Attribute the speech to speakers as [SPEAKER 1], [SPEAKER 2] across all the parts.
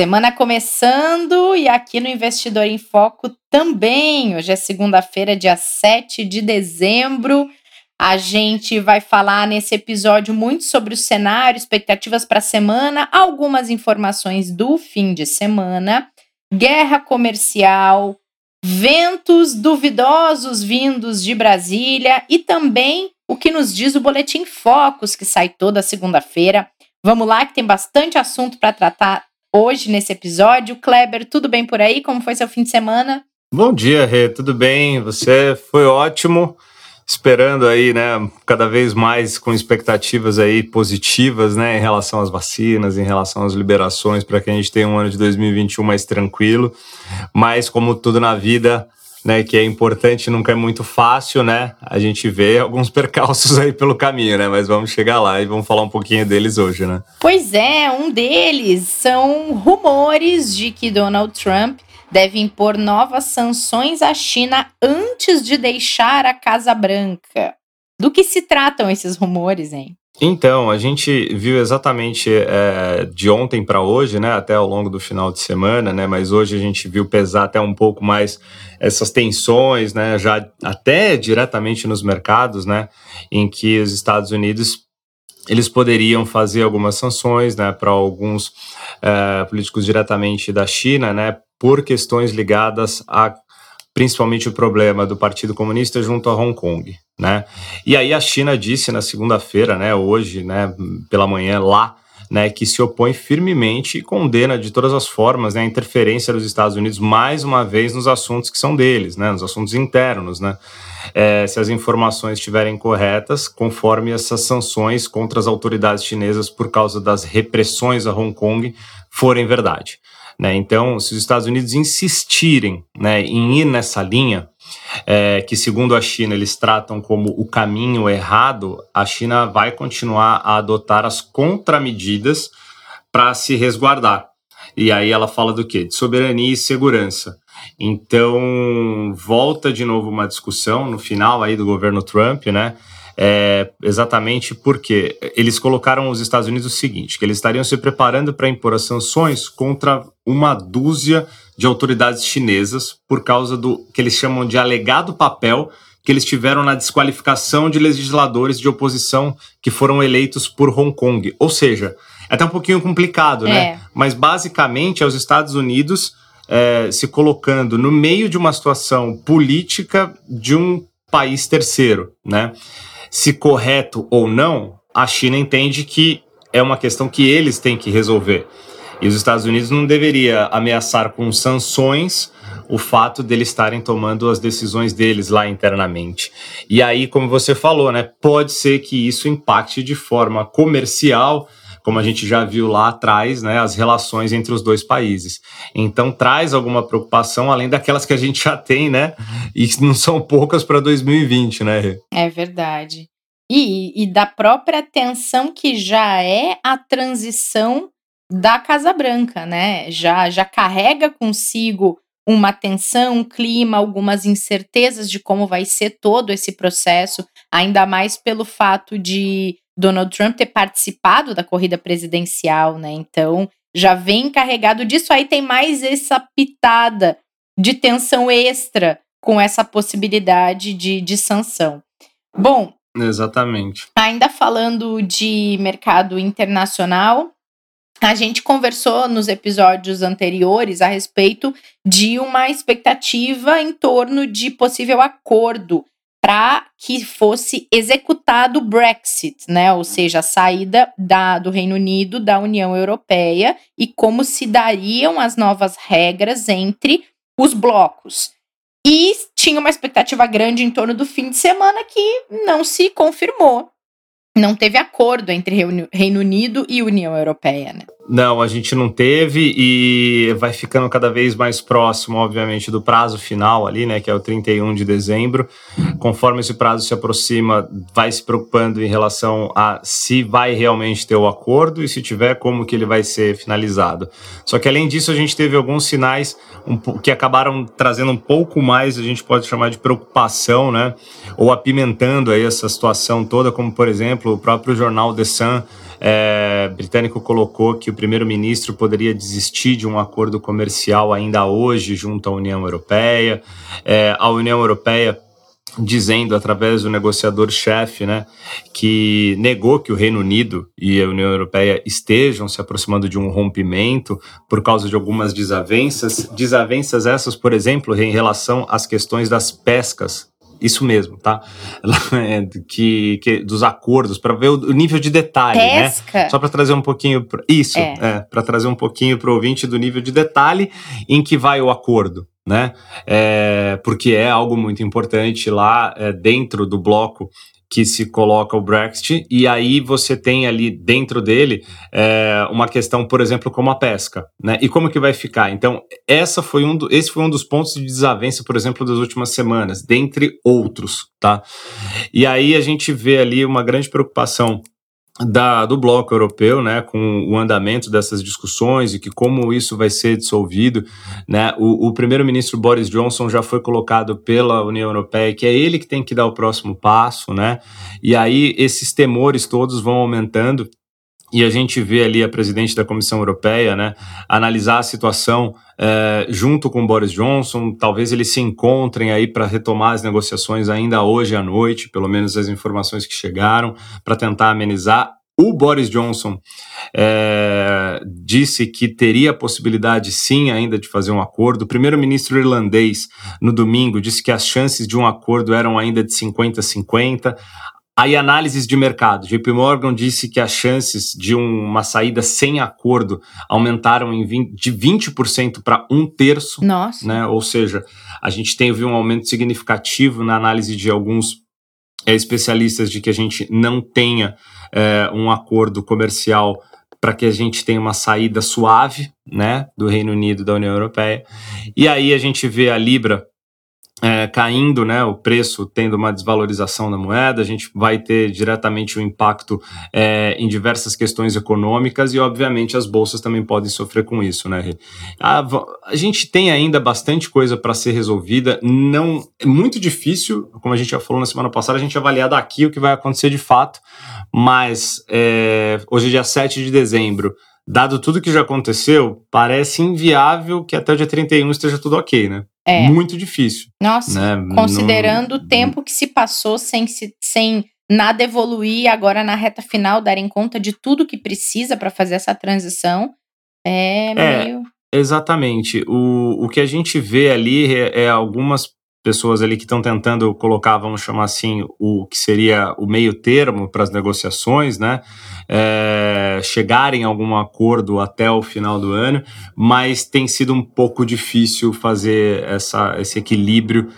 [SPEAKER 1] Semana começando e aqui no Investidor em Foco também. Hoje é segunda-feira, dia 7 de dezembro. A gente vai falar nesse episódio muito sobre o cenário, expectativas para a semana, algumas informações do fim de semana guerra comercial, ventos duvidosos vindos de Brasília e também o que nos diz o Boletim Focus, que sai toda segunda-feira. Vamos lá, que tem bastante assunto para tratar hoje nesse episódio. Kleber, tudo bem por aí? Como foi seu fim de semana?
[SPEAKER 2] Bom dia, Rê, tudo bem? Você foi ótimo esperando aí, né, cada vez mais com expectativas aí positivas, né, em relação às vacinas, em relação às liberações, para que a gente tenha um ano de 2021 mais tranquilo. Mas como tudo na vida, né, que é importante, nunca é muito fácil, né? A gente vê alguns percalços aí pelo caminho, né? Mas vamos chegar lá e vamos falar um pouquinho deles hoje, né?
[SPEAKER 1] Pois é, um deles são rumores de que Donald Trump deve impor novas sanções à China antes de deixar a Casa Branca. Do que se tratam esses rumores, hein?
[SPEAKER 2] Então, a gente viu exatamente é, de ontem para hoje, né, até ao longo do final de semana, né, mas hoje a gente viu pesar até um pouco mais essas tensões, né, já até diretamente nos mercados, né, em que os Estados Unidos eles poderiam fazer algumas sanções, né, para alguns é, políticos diretamente da China, né, por questões ligadas a principalmente o problema do Partido Comunista junto a Hong Kong, né? E aí a China disse na segunda-feira, né, hoje, né, pela manhã lá, né, que se opõe firmemente e condena de todas as formas né, a interferência dos Estados Unidos mais uma vez nos assuntos que são deles, né, nos assuntos internos, né, é, se as informações estiverem corretas, conforme essas sanções contra as autoridades chinesas por causa das repressões a Hong Kong forem verdade. Né? Então, se os Estados Unidos insistirem né, em ir nessa linha, é, que segundo a China eles tratam como o caminho errado, a China vai continuar a adotar as contramedidas para se resguardar. E aí ela fala do quê? De soberania e segurança. Então, volta de novo uma discussão no final aí do governo Trump, né? É, exatamente porque eles colocaram os Estados Unidos o seguinte: que eles estariam se preparando para impor as sanções contra uma dúzia de autoridades chinesas por causa do que eles chamam de alegado papel que eles tiveram na desqualificação de legisladores de oposição que foram eleitos por Hong Kong. Ou seja, é até um pouquinho complicado, né? é. né? Mas basicamente é os Estados Unidos é, se colocando no meio de uma situação política de um país terceiro, né? Se correto ou não, a China entende que é uma questão que eles têm que resolver. E os Estados Unidos não deveria ameaçar com sanções o fato deles estarem tomando as decisões deles lá internamente. E aí, como você falou, né, pode ser que isso impacte de forma comercial, como a gente já viu lá atrás, né, as relações entre os dois países. Então traz alguma preocupação além daquelas que a gente já tem, né, e não são poucas para 2020, né?
[SPEAKER 1] É verdade. E, e da própria tensão que já é a transição da Casa Branca, né? Já já carrega consigo uma tensão, um clima, algumas incertezas de como vai ser todo esse processo, ainda mais pelo fato de Donald Trump ter participado da corrida presidencial, né? Então já vem carregado disso. Aí tem mais essa pitada de tensão extra com essa possibilidade de, de sanção. Bom.
[SPEAKER 2] Exatamente.
[SPEAKER 1] Ainda falando de mercado internacional, a gente conversou nos episódios anteriores a respeito de uma expectativa em torno de possível acordo para que fosse executado o Brexit, né? Ou seja, a saída da, do Reino Unido da União Europeia e como se dariam as novas regras entre os blocos. E tinha uma expectativa grande em torno do fim de semana que não se confirmou. Não teve acordo entre Reino Unido e União Europeia, né?
[SPEAKER 2] Não, a gente não teve e vai ficando cada vez mais próximo, obviamente, do prazo final ali, né, que é o 31 de dezembro. Conforme esse prazo se aproxima, vai se preocupando em relação a se vai realmente ter o acordo e se tiver, como que ele vai ser finalizado. Só que além disso, a gente teve alguns sinais que acabaram trazendo um pouco mais, a gente pode chamar de preocupação, né, ou apimentando aí essa situação toda, como por exemplo, o próprio jornal The Sun é, britânico colocou que o primeiro-ministro poderia desistir de um acordo comercial ainda hoje junto à União Europeia. É, a União Europeia dizendo através do negociador-chefe, né, que negou que o Reino Unido e a União Europeia estejam se aproximando de um rompimento por causa de algumas desavenças, desavenças essas, por exemplo, em relação às questões das pescas isso mesmo, tá? É, que, que dos acordos para ver o nível de detalhe, né? Pesca. né? Só para trazer um pouquinho isso, é, é para trazer um pouquinho para o ouvinte do nível de detalhe em que vai o acordo, né? É, porque é algo muito importante lá é, dentro do bloco que se coloca o Brexit, e aí você tem ali dentro dele é, uma questão, por exemplo, como a pesca, né? E como que vai ficar? Então, essa foi um do, esse foi um dos pontos de desavença, por exemplo, das últimas semanas, dentre outros, tá? E aí a gente vê ali uma grande preocupação da, do bloco europeu, né, com o andamento dessas discussões e que como isso vai ser dissolvido, né, o, o primeiro-ministro Boris Johnson já foi colocado pela União Europeia que é ele que tem que dar o próximo passo, né, e aí esses temores todos vão aumentando e a gente vê ali a presidente da Comissão Europeia, né, analisar a situação é, junto com Boris Johnson. Talvez eles se encontrem aí para retomar as negociações ainda hoje à noite, pelo menos as informações que chegaram, para tentar amenizar. O Boris Johnson é, disse que teria a possibilidade, sim, ainda de fazer um acordo. O primeiro-ministro irlandês, no domingo, disse que as chances de um acordo eram ainda de 50-50. Aí, análises de mercado. JP Morgan disse que as chances de uma saída sem acordo aumentaram em 20, de 20% para um terço.
[SPEAKER 1] Nossa.
[SPEAKER 2] Né? Ou seja, a gente teve um aumento significativo na análise de alguns é, especialistas de que a gente não tenha é, um acordo comercial para que a gente tenha uma saída suave né, do Reino Unido da União Europeia. E aí a gente vê a Libra é, caindo, né, o preço tendo uma desvalorização da moeda, a gente vai ter diretamente um impacto é, em diversas questões econômicas e, obviamente, as bolsas também podem sofrer com isso, né? A, a gente tem ainda bastante coisa para ser resolvida, não é muito difícil, como a gente já falou na semana passada, a gente avaliar daqui o que vai acontecer de fato, mas é, hoje é dia 7 de dezembro, dado tudo que já aconteceu, parece inviável que até o dia 31 esteja tudo ok, né? É. Muito difícil.
[SPEAKER 1] Nossa, né? considerando Não... o tempo que se passou sem, sem nada evoluir, agora na reta final darem conta de tudo que precisa para fazer essa transição, é, é meio.
[SPEAKER 2] Exatamente. O, o que a gente vê ali é, é algumas pessoas ali que estão tentando colocar, vamos chamar assim, o que seria o meio termo para as negociações, né? É, chegarem a algum acordo até o final do ano, mas tem sido um pouco difícil fazer essa, esse equilíbrio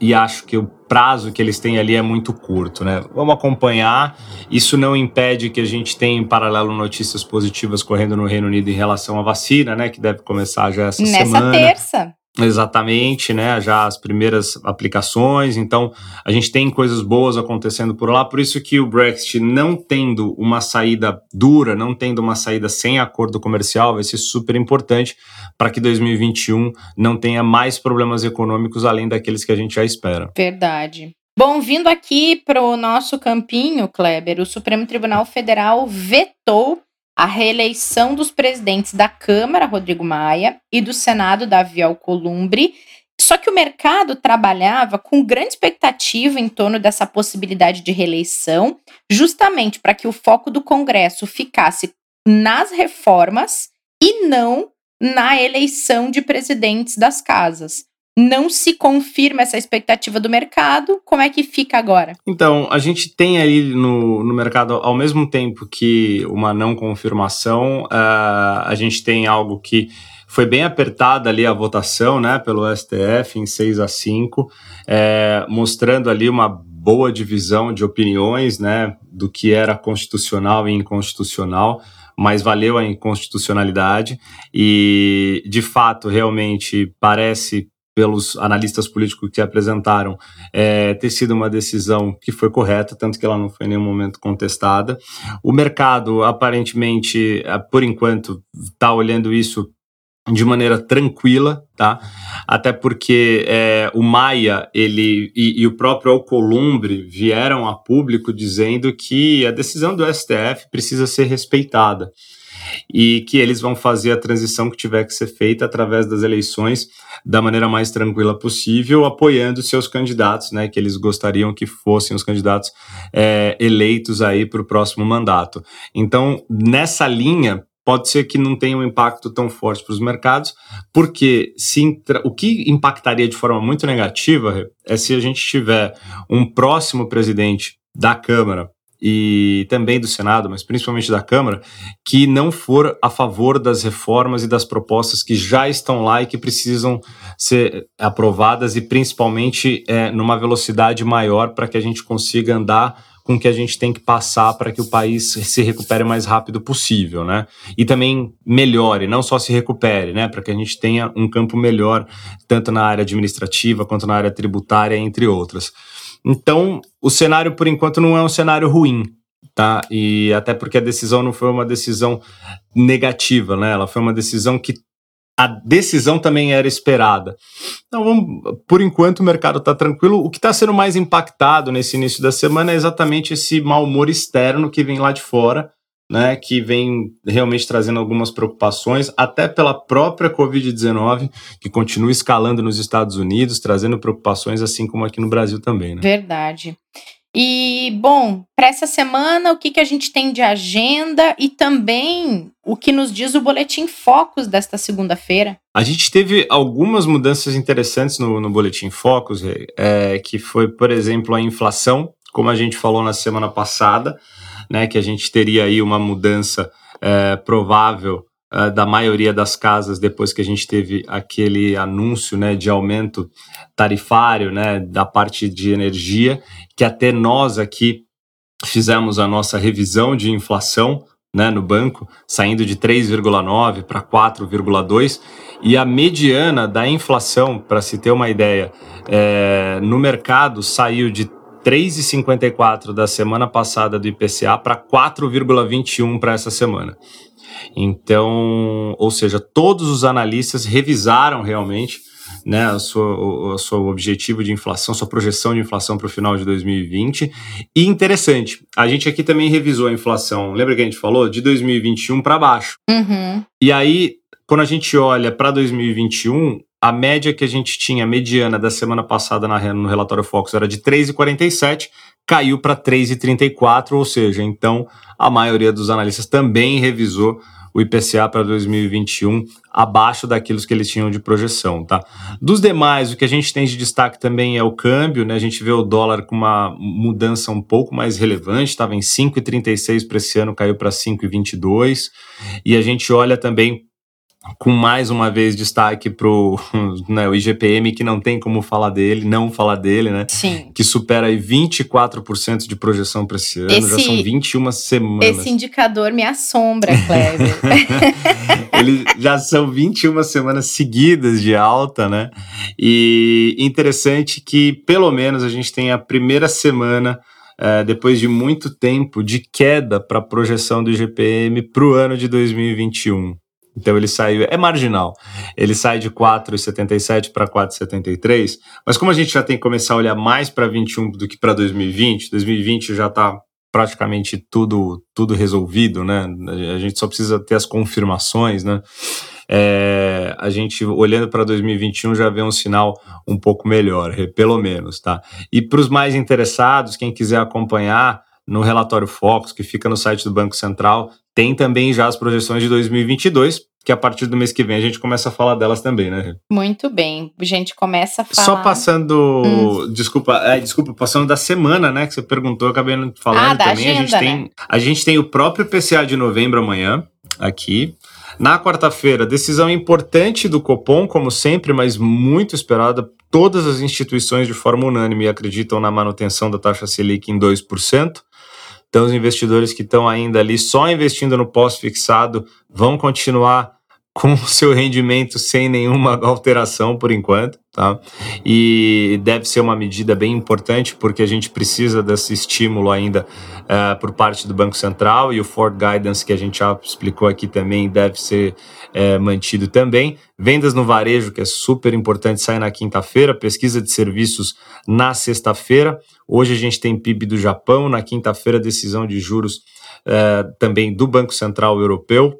[SPEAKER 2] e acho que o prazo que eles têm ali é muito curto, né? Vamos acompanhar. Isso não impede que a gente tenha em paralelo notícias positivas correndo no Reino Unido em relação à vacina, né? Que deve começar já essa
[SPEAKER 1] Nessa
[SPEAKER 2] semana.
[SPEAKER 1] Nessa terça.
[SPEAKER 2] Exatamente, né? Já as primeiras aplicações, então a gente tem coisas boas acontecendo por lá, por isso que o Brexit não tendo uma saída dura, não tendo uma saída sem acordo comercial, vai ser super importante para que 2021 não tenha mais problemas econômicos além daqueles que a gente já espera.
[SPEAKER 1] Verdade. Bom, vindo aqui para o nosso campinho, Kleber, o Supremo Tribunal Federal vetou a reeleição dos presidentes da Câmara, Rodrigo Maia, e do Senado, Davi Alcolumbre. Só que o mercado trabalhava com grande expectativa em torno dessa possibilidade de reeleição, justamente para que o foco do Congresso ficasse nas reformas e não na eleição de presidentes das casas não se confirma essa expectativa do mercado, como é que fica agora?
[SPEAKER 2] Então, a gente tem aí no, no mercado, ao mesmo tempo que uma não confirmação, uh, a gente tem algo que foi bem apertada ali a votação, né, pelo STF em 6 a 5, é, eh, mostrando ali uma boa divisão de opiniões, né, do que era constitucional e inconstitucional mas valeu a inconstitucionalidade e, de fato, realmente parece pelos analistas políticos que apresentaram, é, ter sido uma decisão que foi correta, tanto que ela não foi em nenhum momento contestada. O mercado, aparentemente, é, por enquanto, está olhando isso de maneira tranquila, tá? Até porque é, o Maia ele e, e, o próprio Alcolumbre vieram a público dizendo que a decisão do STF precisa ser respeitada e que eles vão fazer a transição que tiver que ser feita através das eleições da maneira mais tranquila possível, apoiando seus candidatos, né, que eles gostariam que fossem os candidatos é, eleitos aí para o próximo mandato. Então, nessa linha, pode ser que não tenha um impacto tão forte para os mercados, porque se o que impactaria de forma muito negativa é se a gente tiver um próximo presidente da Câmara e também do Senado, mas principalmente da Câmara, que não for a favor das reformas e das propostas que já estão lá e que precisam ser aprovadas e principalmente é, numa velocidade maior para que a gente consiga andar com o que a gente tem que passar para que o país se recupere o mais rápido possível, né? E também melhore, não só se recupere, né? Para que a gente tenha um campo melhor, tanto na área administrativa quanto na área tributária, entre outras. Então, o cenário, por enquanto, não é um cenário ruim, tá? E até porque a decisão não foi uma decisão negativa, né? Ela foi uma decisão que a decisão também era esperada. Então, vamos, por enquanto, o mercado está tranquilo. O que está sendo mais impactado nesse início da semana é exatamente esse mau humor externo que vem lá de fora, né, que vem realmente trazendo algumas preocupações, até pela própria Covid-19, que continua escalando nos Estados Unidos, trazendo preocupações, assim como aqui no Brasil também. Né?
[SPEAKER 1] Verdade. E, bom, para essa semana, o que, que a gente tem de agenda e também o que nos diz o Boletim Focus desta segunda-feira?
[SPEAKER 2] A gente teve algumas mudanças interessantes no, no Boletim Focus, é, que foi, por exemplo, a inflação, como a gente falou na semana passada, né, que a gente teria aí uma mudança é, provável é, da maioria das casas depois que a gente teve aquele anúncio né, de aumento tarifário né, da parte de energia que até nós aqui fizemos a nossa revisão de inflação né, no banco, saindo de 3,9 para 4,2, e a mediana da inflação, para se ter uma ideia, é, no mercado saiu de 3,54 da semana passada do IPCA para 4,21 para essa semana. Então, ou seja, todos os analistas revisaram realmente né, o seu, o seu objetivo de inflação, sua projeção de inflação para o final de 2020. E interessante, a gente aqui também revisou a inflação, lembra que a gente falou? De 2021 para baixo.
[SPEAKER 1] Uhum.
[SPEAKER 2] E aí, quando a gente olha para 2021, a média que a gente tinha, mediana da semana passada na, no relatório Focus era de 3,47, caiu para 3,34, ou seja, então a maioria dos analistas também revisou o IPCA para 2021 abaixo daquilo que eles tinham de projeção, tá? Dos demais, o que a gente tem de destaque também é o câmbio, né? A gente vê o dólar com uma mudança um pouco mais relevante, estava em 5,36 para esse ano, caiu para 5,22. E a gente olha também com mais uma vez destaque para né, o IGPM, que não tem como falar dele, não falar dele, né?
[SPEAKER 1] Sim.
[SPEAKER 2] Que supera aí 24% de projeção para esse ano, esse, já são 21 semanas.
[SPEAKER 1] Esse indicador me assombra, Cleber.
[SPEAKER 2] Eles já são 21 semanas seguidas de alta, né? E interessante que pelo menos a gente tem a primeira semana. É, depois de muito tempo de queda para a projeção do IGPM para o ano de 2021. Então ele saiu, é marginal. Ele sai de 4,77 para 4,73, mas como a gente já tem que começar a olhar mais para 21 do que para 2020, 2020 já está praticamente tudo tudo resolvido, né? A gente só precisa ter as confirmações, né? É, a gente olhando para 2021 já vê um sinal um pouco melhor, pelo menos, tá? E para os mais interessados, quem quiser acompanhar, no relatório Focus, que fica no site do Banco Central, tem também já as projeções de 2022, que a partir do mês que vem a gente começa a falar delas também, né?
[SPEAKER 1] Muito bem. A gente começa a falar.
[SPEAKER 2] Só passando. Hum. Desculpa, é, desculpa, passando da semana, né? Que você perguntou, acabei falando
[SPEAKER 1] ah,
[SPEAKER 2] também.
[SPEAKER 1] Agenda,
[SPEAKER 2] a, gente tem,
[SPEAKER 1] né?
[SPEAKER 2] a gente tem o próprio PCA de novembro amanhã, aqui. Na quarta-feira, decisão importante do Copom, como sempre, mas muito esperada. Todas as instituições, de forma unânime, acreditam na manutenção da taxa Selic em 2%. Então, os investidores que estão ainda ali só investindo no pós-fixado vão continuar com o seu rendimento sem nenhuma alteração por enquanto, tá? E deve ser uma medida bem importante porque a gente precisa desse estímulo ainda uh, por parte do Banco Central e o Ford Guidance que a gente já explicou aqui também deve ser uh, mantido também. Vendas no varejo, que é super importante, sai na quinta-feira, pesquisa de serviços na sexta-feira. Hoje a gente tem PIB do Japão, na quinta-feira decisão de juros uh, também do Banco Central Europeu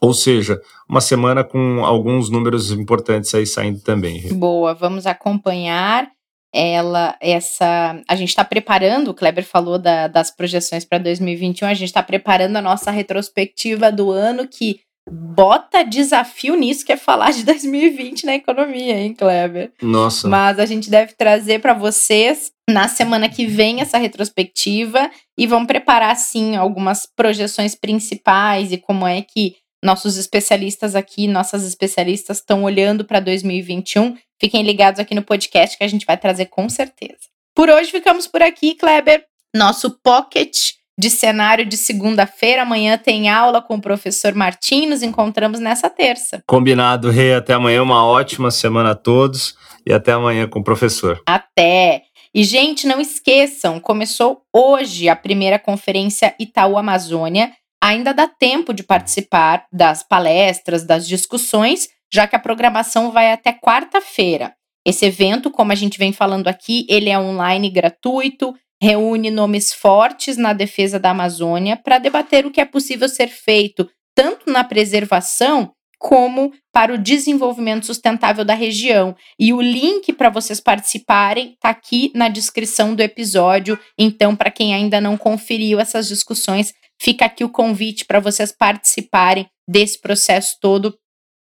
[SPEAKER 2] ou seja, uma semana com alguns números importantes aí saindo também.
[SPEAKER 1] Boa, vamos acompanhar ela, essa. A gente está preparando, o Kleber falou da, das projeções para 2021, a gente está preparando a nossa retrospectiva do ano que bota desafio nisso, que é falar de 2020 na economia, hein, Kleber?
[SPEAKER 2] Nossa.
[SPEAKER 1] Mas a gente deve trazer para vocês na semana que vem essa retrospectiva e vamos preparar, sim, algumas projeções principais e como é que nossos especialistas aqui, nossas especialistas estão olhando para 2021. Fiquem ligados aqui no podcast que a gente vai trazer com certeza. Por hoje ficamos por aqui, Kleber. Nosso pocket de cenário de segunda-feira. Amanhã tem aula com o professor Martim. Nos encontramos nessa terça.
[SPEAKER 2] Combinado, Rei. Até amanhã. Uma ótima semana a todos. E até amanhã com o professor.
[SPEAKER 1] Até! E, gente, não esqueçam, começou hoje a primeira conferência Itaú Amazônia ainda dá tempo de participar das palestras, das discussões, já que a programação vai até quarta-feira. Esse evento, como a gente vem falando aqui, ele é online gratuito, reúne nomes fortes na defesa da Amazônia para debater o que é possível ser feito, tanto na preservação como para o desenvolvimento sustentável da região. E o link para vocês participarem está aqui na descrição do episódio. Então, para quem ainda não conferiu essas discussões, Fica aqui o convite para vocês participarem desse processo todo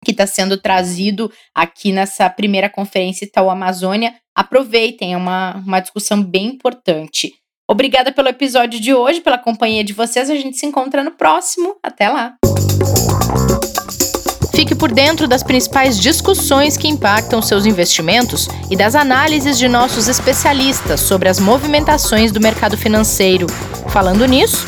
[SPEAKER 1] que está sendo trazido aqui nessa primeira conferência Itaú Amazônia. Aproveitem, é uma, uma discussão bem importante. Obrigada pelo episódio de hoje, pela companhia de vocês. A gente se encontra no próximo. Até lá! Fique por dentro das principais discussões que impactam seus investimentos e das análises de nossos especialistas sobre as movimentações do mercado financeiro. Falando nisso,